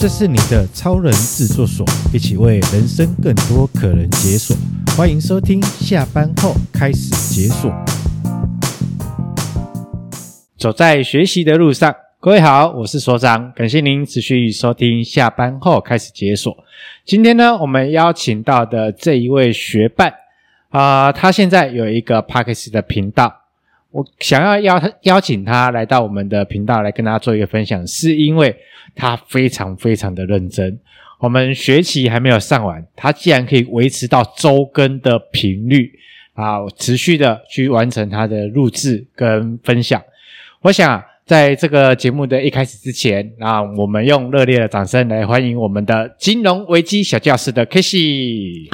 这是你的超人制作所，一起为人生更多可能解锁。欢迎收听，下班后开始解锁。走在学习的路上，各位好，我是所长，感谢您持续收听，下班后开始解锁。今天呢，我们邀请到的这一位学伴啊、他现在有一个 Podcast 的频道。我想要邀他邀请他来到我们的频道来跟大家做一个分享，是因为他非常非常的认真。我们学期还没有上完，他竟然可以维持到周更的频率啊，持续的去完成他的录制跟分享。我想在这个节目的一开始之前，啊，我们用热烈的掌声来欢迎我们的金融危机小教室的 Casey。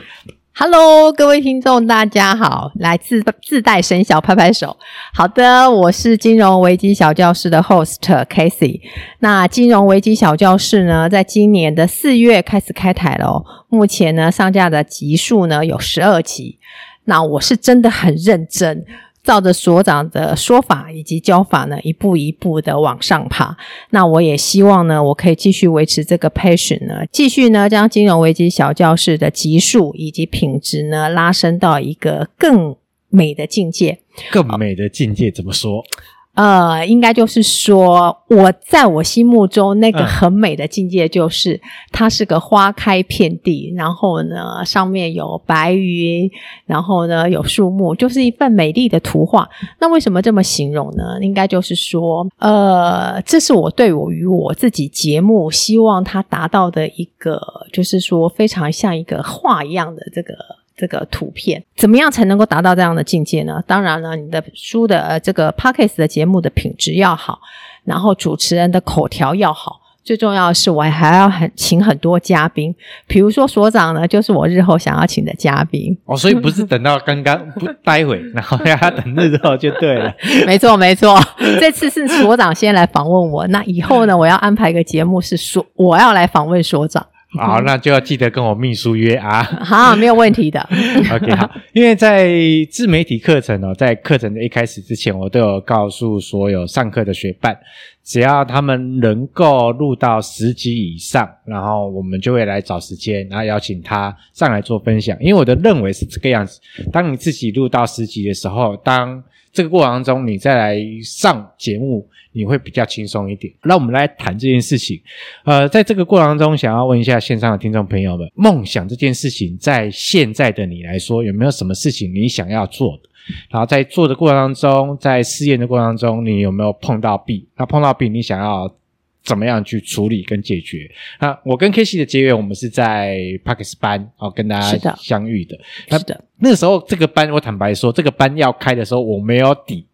Hello，各位听众，大家好！来自自带声小，拍拍手。好的，我是金融危机小教室的 host Casey。那金融危机小教室呢，在今年的四月开始开台了。目前呢，上架的集数呢有十二集。那我是真的很认真。照着所长的说法以及教法呢，一步一步的往上爬。那我也希望呢，我可以继续维持这个 passion 呢，继续呢，将金融危机小教室的级数以及品质呢，拉升到一个更美的境界。更美的境界怎么说？呃，应该就是说，我在我心目中那个很美的境界，就是、它是个花开遍地，然后呢，上面有白云，然后呢，有树木，就是一份美丽的图画。那为什么这么形容呢？应该就是说，呃，这是我对我与我自己节目希望它达到的一个，就是说非常像一个画一样的这个。这个图片怎么样才能够达到这样的境界呢？当然了，你的书的呃这个 Podcast 的节目的品质要好，然后主持人的口条要好，最重要的是我还要很请很多嘉宾，比如说所长呢，就是我日后想要请的嘉宾哦，所以不是等到刚刚 不待会，然后要等日后就对了。没错没错，这次是所长先来访问我，那以后呢，我要安排一个节目是说我要来访问所长。好，那就要记得跟我秘书约啊。好，没有问题的。OK，好，因为在自媒体课程哦，在课程的一开始之前，我都有告诉所有上课的学伴，只要他们能够录到十集以上，然后我们就会来找时间，然后邀请他上来做分享。因为我的认为是这个样子，当你自己录到十集的时候，当这个过程当中你再来上节目。你会比较轻松一点。那我们来谈这件事情。呃，在这个过程当中，想要问一下线上的听众朋友们，梦想这件事情，在现在的你来说，有没有什么事情你想要做的？然后在做的过程当中，在试验的过程当中，你有没有碰到壁？那碰到壁，你想要怎么样去处理跟解决？那我跟 Casey 的结缘，我们是在 Parkes 班哦，跟大家相遇的。是的。那，那个时候，这个班我坦白说，这个班要开的时候，我没有底，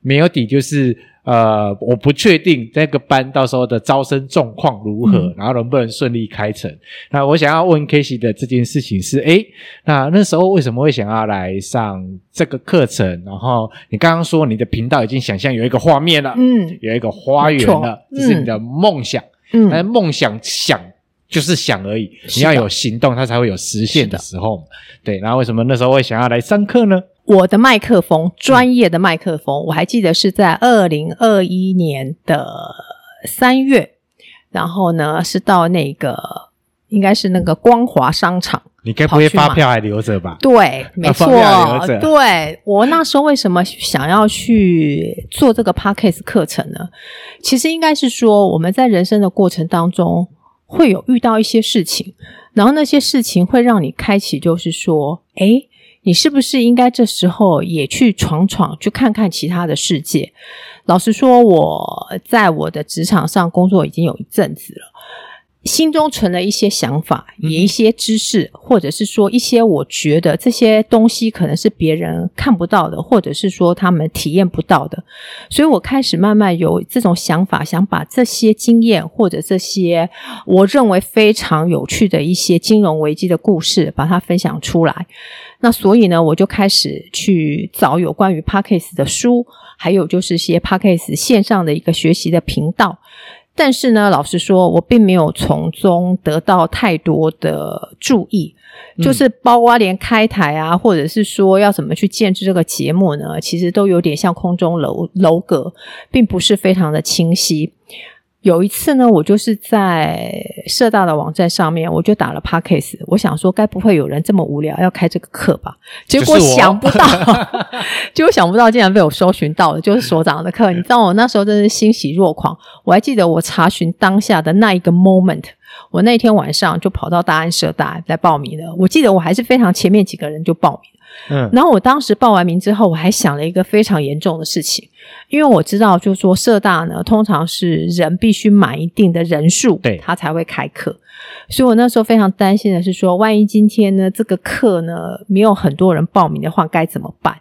没有底就是。呃，我不确定这个班到时候的招生状况如何，嗯、然后能不能顺利开成。那我想要问 Casey 的这件事情是：诶，那那时候为什么会想要来上这个课程？然后你刚刚说你的频道已经想象有一个画面了，嗯，有一个花园了，这是你的梦想，嗯，但梦想想就是想而已，你要有行动，它才会有实现的时候。对，然后为什么那时候会想要来上课呢？我的麦克风，专业的麦克风，嗯、我还记得是在二零二一年的三月，然后呢是到那个应该是那个光华商场，你该不会发票还留着吧？对，没错，对，我那时候为什么想要去做这个 Podcast 课程呢？其实应该是说我们在人生的过程当中会有遇到一些事情，然后那些事情会让你开启，就是说，诶你是不是应该这时候也去闯闯，去看看其他的世界？老实说，我在我的职场上工作已经有一阵子了。心中存了一些想法，也一些知识，或者是说一些我觉得这些东西可能是别人看不到的，或者是说他们体验不到的，所以我开始慢慢有这种想法，想把这些经验或者这些我认为非常有趣的一些金融危机的故事，把它分享出来。那所以呢，我就开始去找有关于 Podcast 的书，还有就是一些 Podcast 线上的一个学习的频道。但是呢，老实说，我并没有从中得到太多的注意，嗯、就是包括连开台啊，或者是说要怎么去建置这个节目呢，其实都有点像空中楼楼阁，并不是非常的清晰。有一次呢，我就是在社大的网站上面，我就打了 Podcast，我想说，该不会有人这么无聊要开这个课吧？结果想不到，结果想不到，竟然被我搜寻到了，就是所长的课。你知道我那时候真是欣喜若狂，我还记得我查询当下的那一个 moment，我那天晚上就跑到大安社大来报名了。我记得我还是非常前面几个人就报名。嗯，然后我当时报完名之后，我还想了一个非常严重的事情，因为我知道，就是说社大呢，通常是人必须满一定的人数，对，他才会开课。所以我那时候非常担心的是说，万一今天呢这个课呢没有很多人报名的话，该怎么办？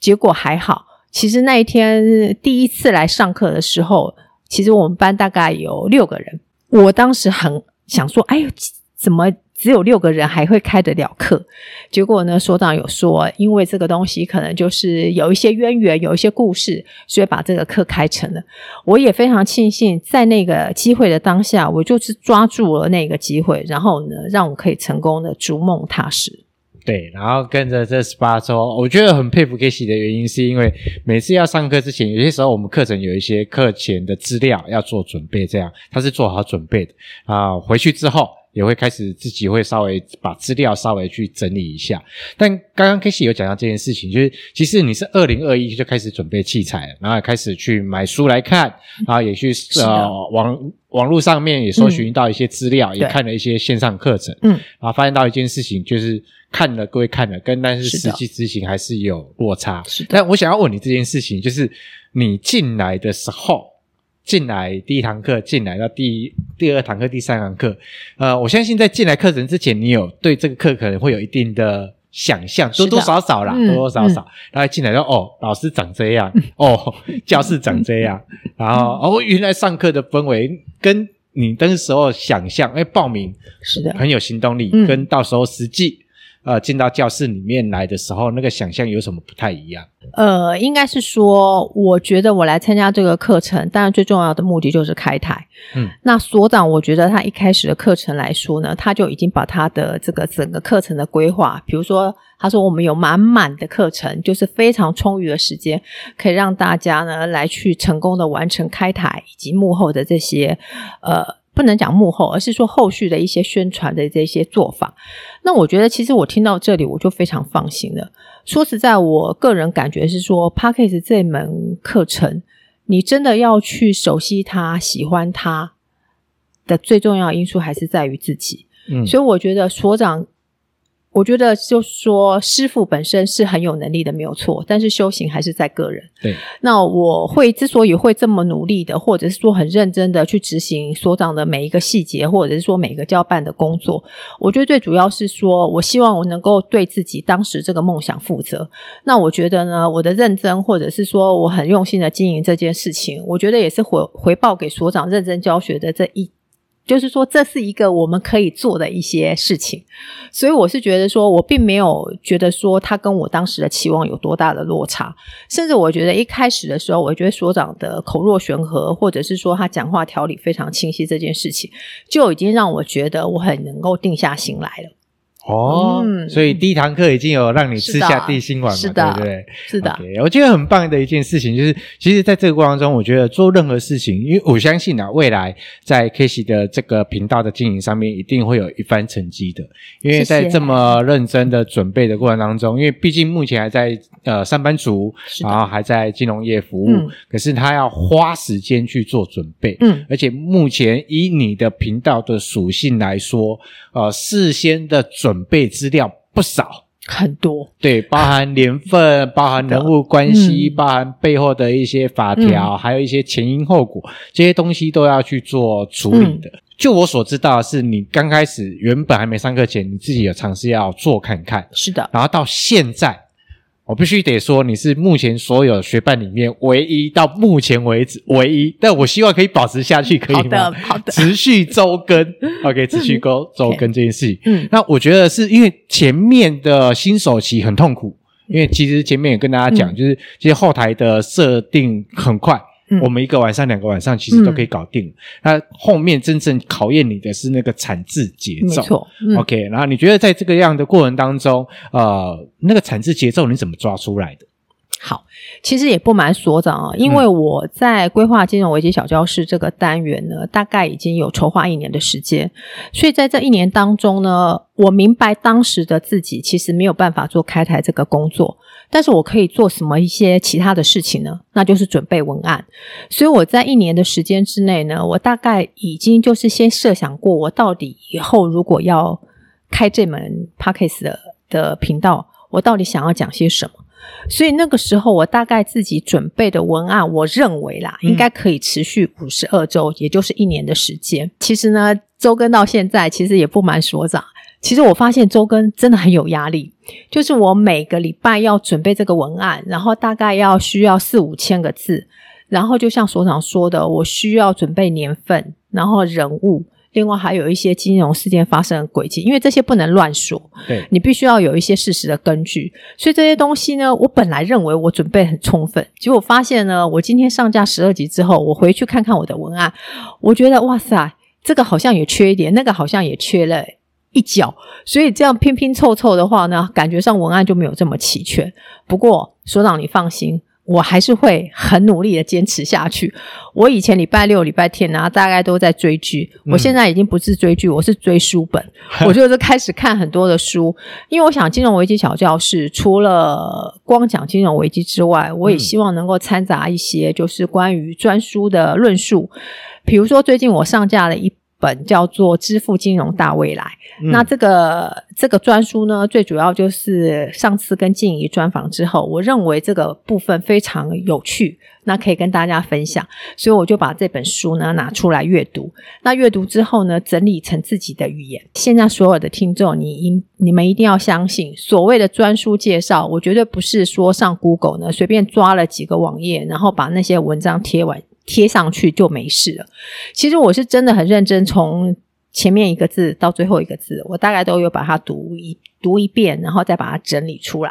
结果还好，其实那一天第一次来上课的时候，其实我们班大概有六个人，我当时很想说，哎呦，怎么？只有六个人还会开得了课，结果呢，所长有说，因为这个东西可能就是有一些渊源，有一些故事，所以把这个课开成了。我也非常庆幸，在那个机会的当下，我就是抓住了那个机会，然后呢，让我可以成功的逐梦踏实。对，然后跟着这十八周，我觉得很佩服 Kiss 的原因，是因为每次要上课之前，有些时候我们课程有一些课前的资料要做准备，这样他是做好准备的啊，回去之后。也会开始自己会稍微把资料稍微去整理一下，但刚刚 Casey 有讲到这件事情，就是其实你是二零二一就开始准备器材了，然后也开始去买书来看，然后也去 呃网网络上面也搜寻到一些资料，嗯、也看了一些线上课程，嗯，然后发现到一件事情，就是看了各位看了，跟但是实际执行还是有落差。是的，但我想要问你这件事情，就是你进来的时候。进来第一堂课，进来到第第二堂课、第三堂课，呃，我相信在进来课程之前，你有对这个课可能会有一定的想象，多多少少啦，多多少少，然后进来说哦，老师长这样，哦，教室长这样，然后哦，原来上课的氛围跟你那时候想象，哎，报名是的，很有行动力，跟到时候实际。呃，进到教室里面来的时候，那个想象有什么不太一样？呃，应该是说，我觉得我来参加这个课程，当然最重要的目的就是开台。嗯，那所长，我觉得他一开始的课程来说呢，他就已经把他的这个整个课程的规划，比如说，他说我们有满满的课程，就是非常充裕的时间，可以让大家呢来去成功的完成开台以及幕后的这些呃。不能讲幕后，而是说后续的一些宣传的这些做法。那我觉得，其实我听到这里，我就非常放心了。说实在，我个人感觉是说 p a c k a g e 这门课程，你真的要去熟悉它、喜欢它的最重要因素，还是在于自己。嗯，所以我觉得所长。我觉得就是说，师傅本身是很有能力的，没有错。但是修行还是在个人。对。那我会之所以会这么努力的，或者是说很认真的去执行所长的每一个细节，或者是说每一个交办的工作，我觉得最主要是说，我希望我能够对自己当时这个梦想负责。那我觉得呢，我的认真，或者是说我很用心的经营这件事情，我觉得也是回回报给所长认真教学的这一。就是说，这是一个我们可以做的一些事情，所以我是觉得说，我并没有觉得说他跟我当时的期望有多大的落差，甚至我觉得一开始的时候，我觉得所长的口若悬河，或者是说他讲话条理非常清晰，这件事情就已经让我觉得我很能够定下心来了。哦、嗯，所以第一堂课已经有让你吃下定心丸了，对不对？是的，okay, 我觉得很棒的一件事情就是，其实在这个过程中，我觉得做任何事情，因为我相信啊，未来在 Casey 的这个频道的经营上面，一定会有一番成绩的。因为在这么认真的准备的过程当中，因为毕竟目前还在呃上班族，然后还在金融业服务，嗯、可是他要花时间去做准备，嗯，而且目前以你的频道的属性来说，呃，事先的准准备资料不少，很多，对，包含年份，包含人物关系，嗯、包含背后的一些法条，嗯、还有一些前因后果，这些东西都要去做处理的。嗯、就我所知道的是，你刚开始原本还没上课前，你自己有尝试要做看看，是的，然后到现在。我必须得说，你是目前所有学伴里面唯一到目前为止唯一，但我希望可以保持下去，可以吗？好的，好的。持续周更，OK，持续周周更这件事情。嗯，那我觉得是因为前面的新手期很痛苦，因为其实前面也跟大家讲，就是其实后台的设定很快。我们一个晚上、两个晚上其实都可以搞定。嗯、那后面真正考验你的是那个产制节奏，没错。嗯、OK，然后你觉得在这个样的过程当中，呃，那个产制节奏你怎么抓出来的？好，其实也不瞒所长啊，因为我在规划金融危机小教室这个单元呢，大概已经有筹划一年的时间，所以在这一年当中呢，我明白当时的自己其实没有办法做开台这个工作，但是我可以做什么一些其他的事情呢？那就是准备文案。所以我在一年的时间之内呢，我大概已经就是先设想过，我到底以后如果要开这门 Podcast 的的频道，我到底想要讲些什么。所以那个时候，我大概自己准备的文案，我认为啦，应该可以持续五十二周，也就是一年的时间。其实呢，周更到现在，其实也不瞒所长，其实我发现周更真的很有压力。就是我每个礼拜要准备这个文案，然后大概要需要四五千个字，然后就像所长说的，我需要准备年份，然后人物。另外还有一些金融事件发生的轨迹，因为这些不能乱说，对，你必须要有一些事实的根据。所以这些东西呢，我本来认为我准备很充分，结果发现呢，我今天上架十二集之后，我回去看看我的文案，我觉得哇塞，这个好像也缺一点，那个好像也缺了一角，所以这样拼拼凑凑的话呢，感觉上文案就没有这么齐全。不过所长你放心。我还是会很努力的坚持下去。我以前礼拜六、礼拜天呢，大概都在追剧。我现在已经不是追剧，我是追书本。嗯、我就是开始看很多的书，因为我想金融危机小教室除了光讲金融危机之外，我也希望能够掺杂一些就是关于专书的论述。比如说，最近我上架了一本叫做《支付金融大未来》，嗯，那这个这个专书呢，最主要就是上次跟静怡专访之后，我认为这个部分非常有趣，那可以跟大家分享，所以我就把这本书呢拿出来阅读。那阅读之后呢，整理成自己的语言。现在所有的听众，你应你们一定要相信，所谓的专书介绍，我绝对不是说上 Google 呢随便抓了几个网页，然后把那些文章贴完。贴上去就没事了。其实我是真的很认真，从前面一个字到最后一个字，我大概都有把它读一读一遍，然后再把它整理出来。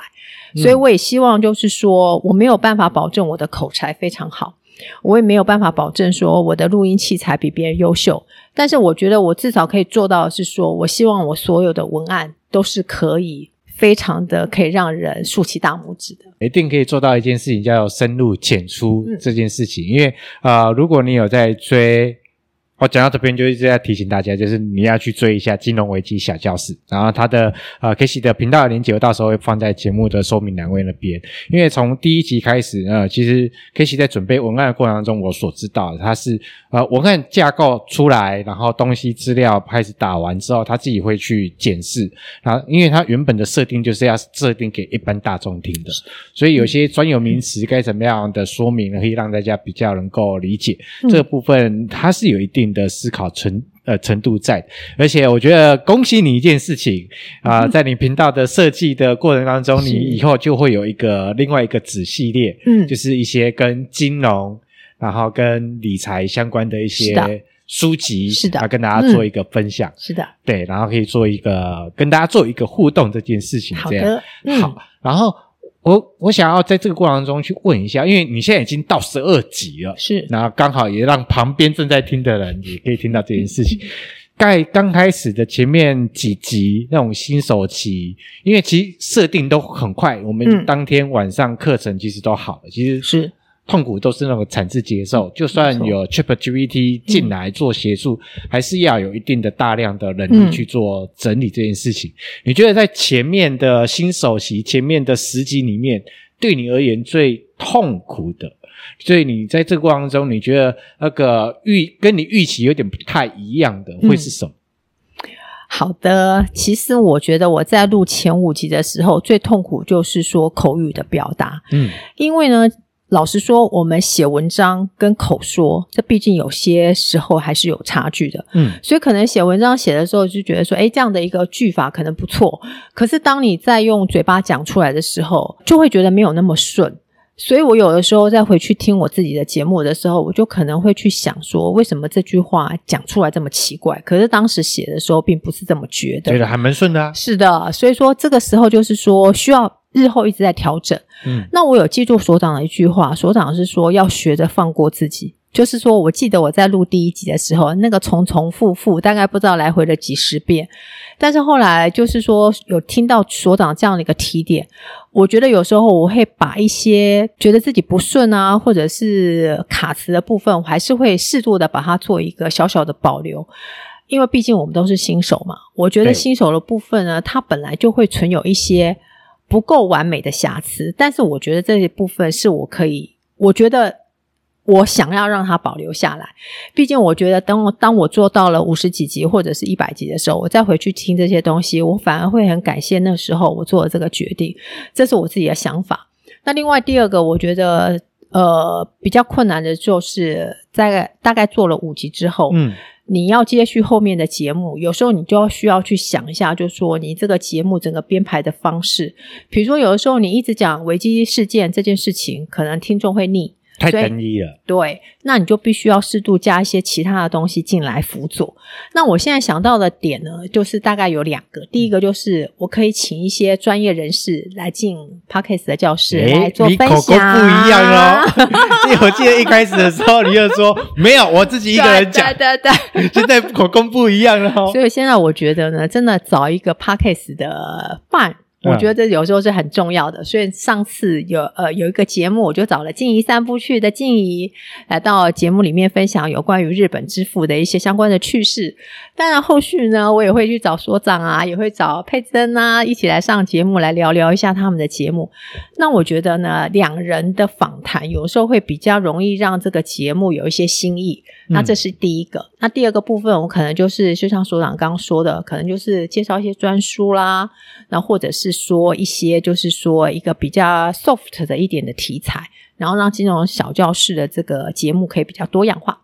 所以我也希望就是说，我没有办法保证我的口才非常好，我也没有办法保证说我的录音器材比别人优秀。但是我觉得我至少可以做到的是说，我希望我所有的文案都是可以。非常的可以让人竖起大拇指的，一定可以做到一件事情，叫深入浅出这件事情。嗯、因为啊、呃，如果你有在追。我讲到这边就一直在提醒大家，就是你要去追一下金融危机小教室，然后他的呃 Casey 的频道的链接，我到时候会放在节目的说明栏位那边。因为从第一集开始，呃，其实 Casey 在准备文案的过程当中，我所知道的，他是呃文案架构出来，然后东西资料开始打完之后，他自己会去检视。然后，因为他原本的设定就是要设定给一般大众听的，所以有些专有名词该怎么样的说明，可以让大家比较能够理解。嗯、这个部分，它是有一定的思考程呃程度在，而且我觉得恭喜你一件事情啊、呃，在你频道的设计的过程当中，你以后就会有一个另外一个子系列，嗯，就是一些跟金融然后跟理财相关的一些书籍，是的，啊，跟大家做一个分享，嗯、是的，对，然后可以做一个跟大家做一个互动这件事情，这样好、嗯、好，然后。我我想要在这个过程中去问一下，因为你现在已经到十二集了，是，然后刚好也让旁边正在听的人也可以听到这件事情。在刚开始的前面几集那种新手期，因为其实设定都很快，我们当天晚上课程其实都好了，其实是。痛苦都是那种产自接受，就算有 ChatGPT 进来做协助，嗯，还是要有一定的大量的人力去做整理这件事情。嗯，你觉得在前面的新首席，前面的十集里面，对你而言最痛苦的，所以你在这个过程中，你觉得那个预跟你预期有点不太一样的，会是什么？嗯，好的，其实我觉得我在录前五集的时候，最痛苦就是说口语的表达，嗯，因为呢。老实说，我们写文章跟口说，这毕竟有些时候还是有差距的。嗯，所以可能写文章写的时候就觉得说，诶，这样的一个句法可能不错。可是当你在用嘴巴讲出来的时候，就会觉得没有那么顺。所以我有的时候再回去听我自己的节目的时候，我就可能会去想说，为什么这句话讲出来这么奇怪？可是当时写的时候并不是这么觉得，觉得还蛮顺的啊。是的，所以说这个时候就是说需要。日后一直在调整。嗯，那我有记住所长的一句话，所长是说要学着放过自己，就是说我记得我在录第一集的时候，那个重重复复，大概不知道来回了几十遍。但是后来就是说有听到所长这样的一个提点，我觉得有时候我会把一些觉得自己不顺啊，或者是卡词的部分，我还是会适度的把它做一个小小的保留。因为毕竟我们都是新手嘛，我觉得新手的部分呢，它本来就会存有一些不够完美的瑕疵，但是我觉得这些部分是我可以，我觉得我想要让它保留下来。毕竟我觉得等我当我做到了五十几集或者是一百集的时候，我再回去听这些东西，我反而会很感谢那时候我做的这个决定，这是我自己的想法。那另外第二个，我觉得呃比较困难的就是在大概做了五集之后，嗯。你要接续后面的节目，有时候你就要需要去想一下，就是说你这个节目整个编排的方式，比如说有的时候你一直讲危机事件这件事情，可能听众会腻。太单一了，对，那你就必须要适度加一些其他的东西进来辅佐。那我现在想到的点呢，就是大概有两个。第一个就是我可以请一些专业人士来进 Podcast 的教室来做分享。你口口不一样哦，因为我记得一开始的时候你就说没有，我自己一个人讲，对对对，现在口供不一样了哦。所以现在我觉得呢，真的找一个 Podcast 的伴。我觉得这有时候是很重要的，所以上次有呃有一个节目，我就找了静怡三部曲的静怡来到节目里面分享有关于日本之父的一些相关的趣事。当然后续呢，我也会去找所长啊，也会找佩珍啊一起来上节目来聊聊一下他们的节目。那我觉得呢，两人的访谈有时候会比较容易让这个节目有一些新意。那这是第一个。那第二个部分，我可能就是就像所长刚刚说的，可能就是介绍一些专书啦，那或者是。说一些就是说一个比较 soft 的一点的题材，然后让金融小教室的这个节目可以比较多样化。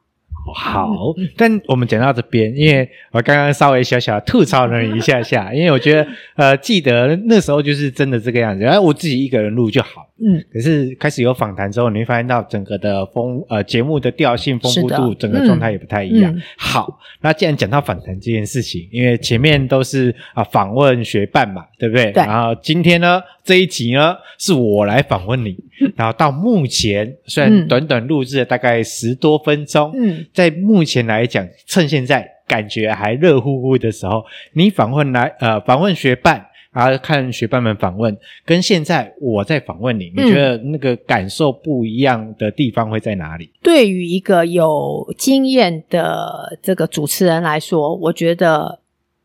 好，但我们讲到这边，因为我刚刚稍微小小吐槽了一下下，因为我觉得呃，记得那时候就是真的这个样子，然后，我自己一个人录就好。嗯，可是开始有访谈之后，你会发现到整个的风呃节目的调性丰富度，整个状态也不太一样。嗯嗯、好，那既然讲到访谈这件事情，因为前面都是啊访问学伴嘛，对不对？对。然后今天呢这一集呢是我来访问你，然后到目前虽然短短录制了大概十多分钟，嗯，在目前来讲，趁现在感觉还热乎乎的时候，你访问来呃访问学伴。然后看学伴们访问，跟现在我在访问你，你觉得那个感受不一样的地方会在哪里？对于一个有经验的这个主持人来说，我觉得。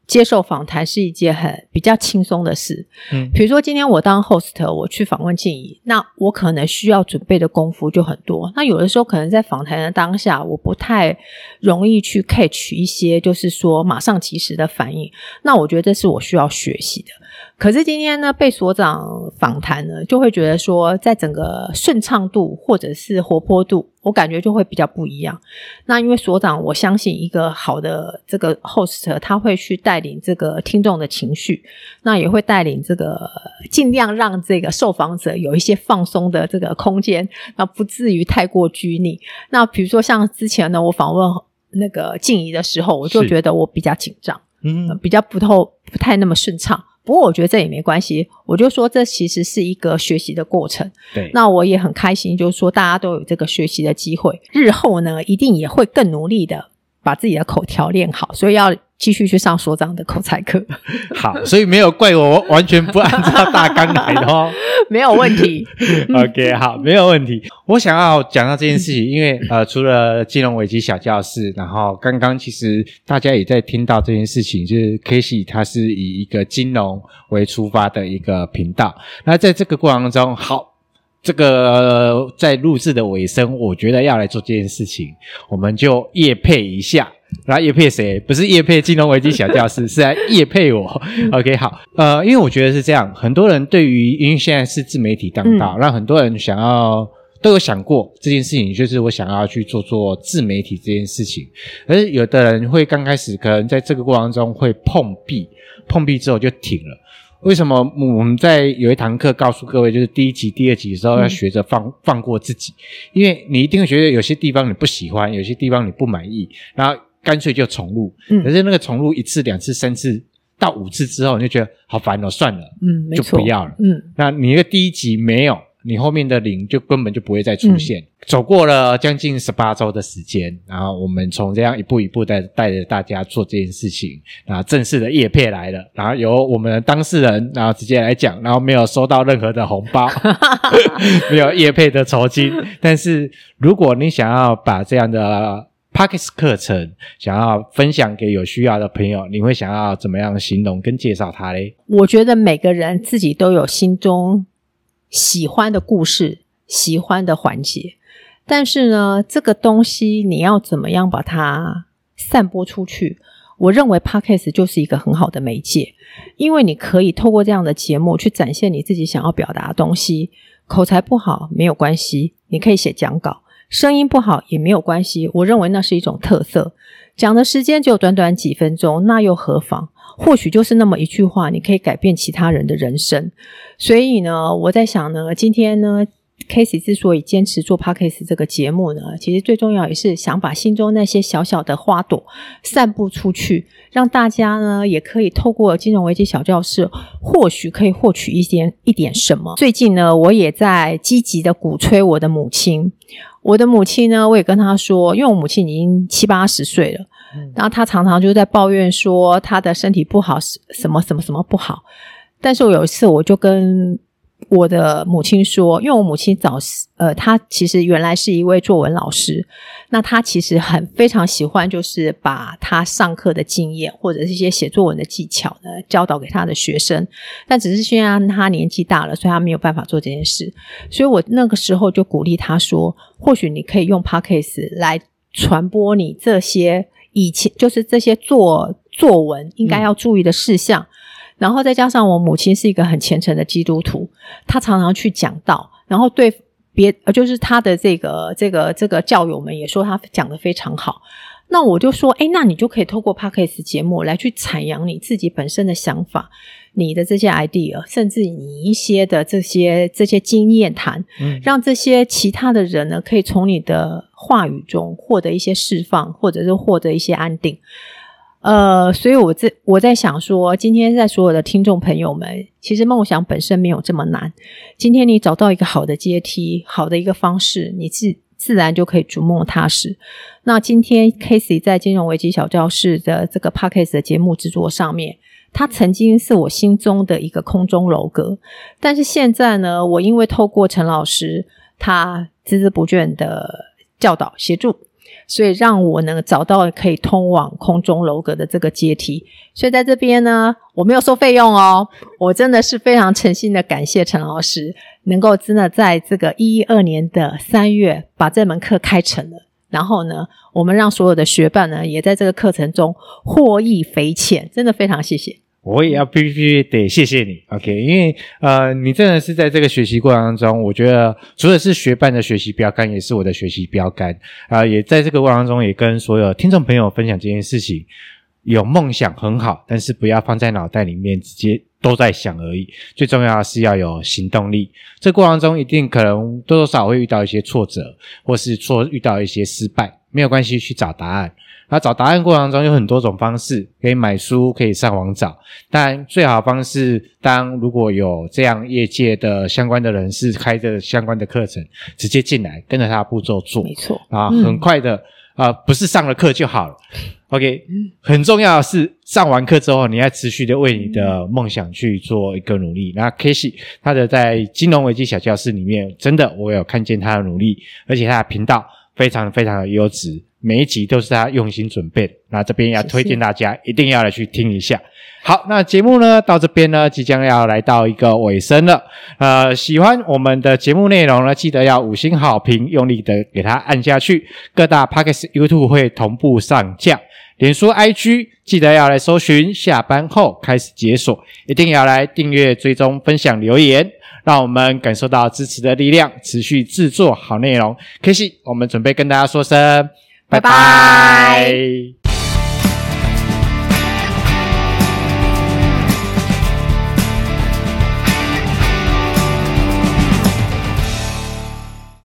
接受访谈是一件很比较轻松的事，嗯，比如说今天我当 host，我去访问静怡，那我可能需要准备的功夫就很多。那有的时候可能在访谈的当下，我不太容易去 catch 一些，就是说马上及时的反应。那我觉得这是我需要学习的。可是今天呢，被所长访谈呢，就会觉得说，在整个顺畅度或者是活泼度，我感觉就会比较不一样。那因为所长，我相信一个好的这个 host，他会去带领这个听众的情绪，那也会带领这个尽量让这个受访者有一些放松的这个空间，那不至于太过拘泥。那比如说像之前呢，我访问那个静怡的时候，我就觉得我比较紧张，嗯，比较不透不太那么顺畅。不过我觉得这也没关系，我就说这其实是一个学习的过程。对，那我也很开心，就是说大家都有这个学习的机会，日后呢一定也会更努力的把自己的口条练好，所以要继续去上所长的口才课。好，所以没有怪我完全不按照大纲来的哦，没有问题。OK，好，没有问题。我想要讲到这件事情，因为呃，除了金融危机小教室，然后刚刚其实大家也在听到这件事情，就是 Casey 他是以一个金融为出发的一个频道。那在这个过程中，好，这个、呃、在录制的尾声，我觉得要来做这件事情，我们就夜配一下。然后业配谁？不是夜配金融危机小教室，是来夜配我。OK，好，呃，因为我觉得是这样，很多人对于因为现在是自媒体当道，让、嗯、很多人想要都有想过这件事情，就是我想要去做做自媒体这件事情。而有的人会刚开始可能在这个过程中会碰壁，碰壁之后就停了。为什么我们在有一堂课告诉各位，就是第一集、第二集的时候要学着放、嗯、放过自己，因为你一定会觉得有些地方你不喜欢，有些地方你不满意，然后。干脆就重录，可是那个重录一次、两次、三次到五次之后，你就觉得好烦哦，算了，嗯，就不要了，嗯。那你那个第一集没有，你后面的零就根本就不会再出现。嗯、走过了将近十八周的时间，然后我们从这样一步一步带带着大家做这件事情，然后正式的叶配来了，然后由我们的当事人然后直接来讲，然后没有收到任何的红包，没有叶配的酬金。但是如果你想要把这样的 Podcast 课程想要分享给有需要的朋友，你会想要怎么样形容跟介绍它嘞？我觉得每个人自己都有心中喜欢的故事、喜欢的环节，但是呢，这个东西你要怎么样把它散播出去？我认为 Podcast 就是一个很好的媒介，因为你可以透过这样的节目去展现你自己想要表达的东西。口才不好没有关系，你可以写讲稿。声音不好也没有关系，我认为那是一种特色。讲的时间就短短几分钟，那又何妨？或许就是那么一句话，你可以改变其他人的人生。所以呢，我在想呢，今天呢。Casey 之所以坚持做 Podcast 这个节目呢，其实最重要也是想把心中那些小小的花朵散布出去，让大家呢也可以透过金融危机小教室，或许可以获取一点一点什么。最近呢，我也在积极的鼓吹我的母亲。我的母亲呢，我也跟她说，因为我母亲已经七八十岁了，然后他常常就在抱怨说他的身体不好，什么什么什么不好。但是我有一次我就跟我的母亲说，因为我母亲早，呃，她其实原来是一位作文老师，那她其实很非常喜欢，就是把她上课的经验或者是一些写作文的技巧呢教导给她的学生，但只是现在她年纪大了，所以她没有办法做这件事，所以我那个时候就鼓励她说，或许你可以用 Podcast 来传播你这些以前就是这些作作文应该要注意的事项。然后再加上我母亲是一个很虔诚的基督徒，她常常去讲道，然后对别就是她的这个这个这个教友们也说她讲的非常好。那我就说，哎，那你就可以透过 Podcast 节目来去阐扬你自己本身的想法，你的这些 idea，甚至你一些的这些这些经验谈，嗯，让这些其他的人呢，可以从你的话语中获得一些释放，或者是获得一些安定。呃，所以我在我在想说，今天在所有的听众朋友们，其实梦想本身没有这么难。今天你找到一个好的阶梯，好的一个方式，你自自然就可以逐梦踏实。那今天 Casey 在金融危机小教室的这个 Podcast 的节目制作上面，他曾经是我心中的一个空中楼阁，但是现在呢，我因为透过陈老师他孜孜不倦的教导协助。所以让我能找到可以通往空中楼阁的这个阶梯。所以在这边呢，我没有收费用哦，我真的是非常诚心的感谢陈老师，能够真的在这个一一二年的三月把这门课开成了。然后呢，我们让所有的学伴呢，也在这个课程中获益匪浅，真的非常谢谢。我也要必须得谢谢你，OK？因为呃，你真的是在这个学习过程当中，我觉得除了是学伴的学习标杆，也是我的学习标杆啊、呃！也在这个过程当中，也跟所有听众朋友分享这件事情。有梦想很好，但是不要放在脑袋里面，直接都在想而已。最重要的是要有行动力。这过程中一定可能多多少少会遇到一些挫折，或是错遇到一些失败，没有关系，去找答案。那找答案过程中有很多种方式，可以买书，可以上网找。但最好的方式，当如果有这样业界的相关的人士开着相关的课程，直接进来跟着他的步骤做，没错啊，很快的啊、不是上了课就好了。OK，很重要的是上完课之后，你要持续的为你的梦想去做一个努力。那 Casey 他的在金融危机小教室里面，真的我有看见他的努力，而且他的频道非常非常的优质。每一集都是他用心准备的，那这边要推荐大家一定要来去听一下。好，那节目呢到这边呢即将要来到一个尾声了。呃，喜欢我们的节目内容呢，记得要五星好评，用力的给它按下去。各大 Podcast YouTube 会同步上架，脸书 IG 记得要来搜寻。下班后开始解锁，一定要来订阅、追踪、分享、留言。让我们感受到支持的力量，持续制作好内容。Casey，我们准备跟大家说声拜拜。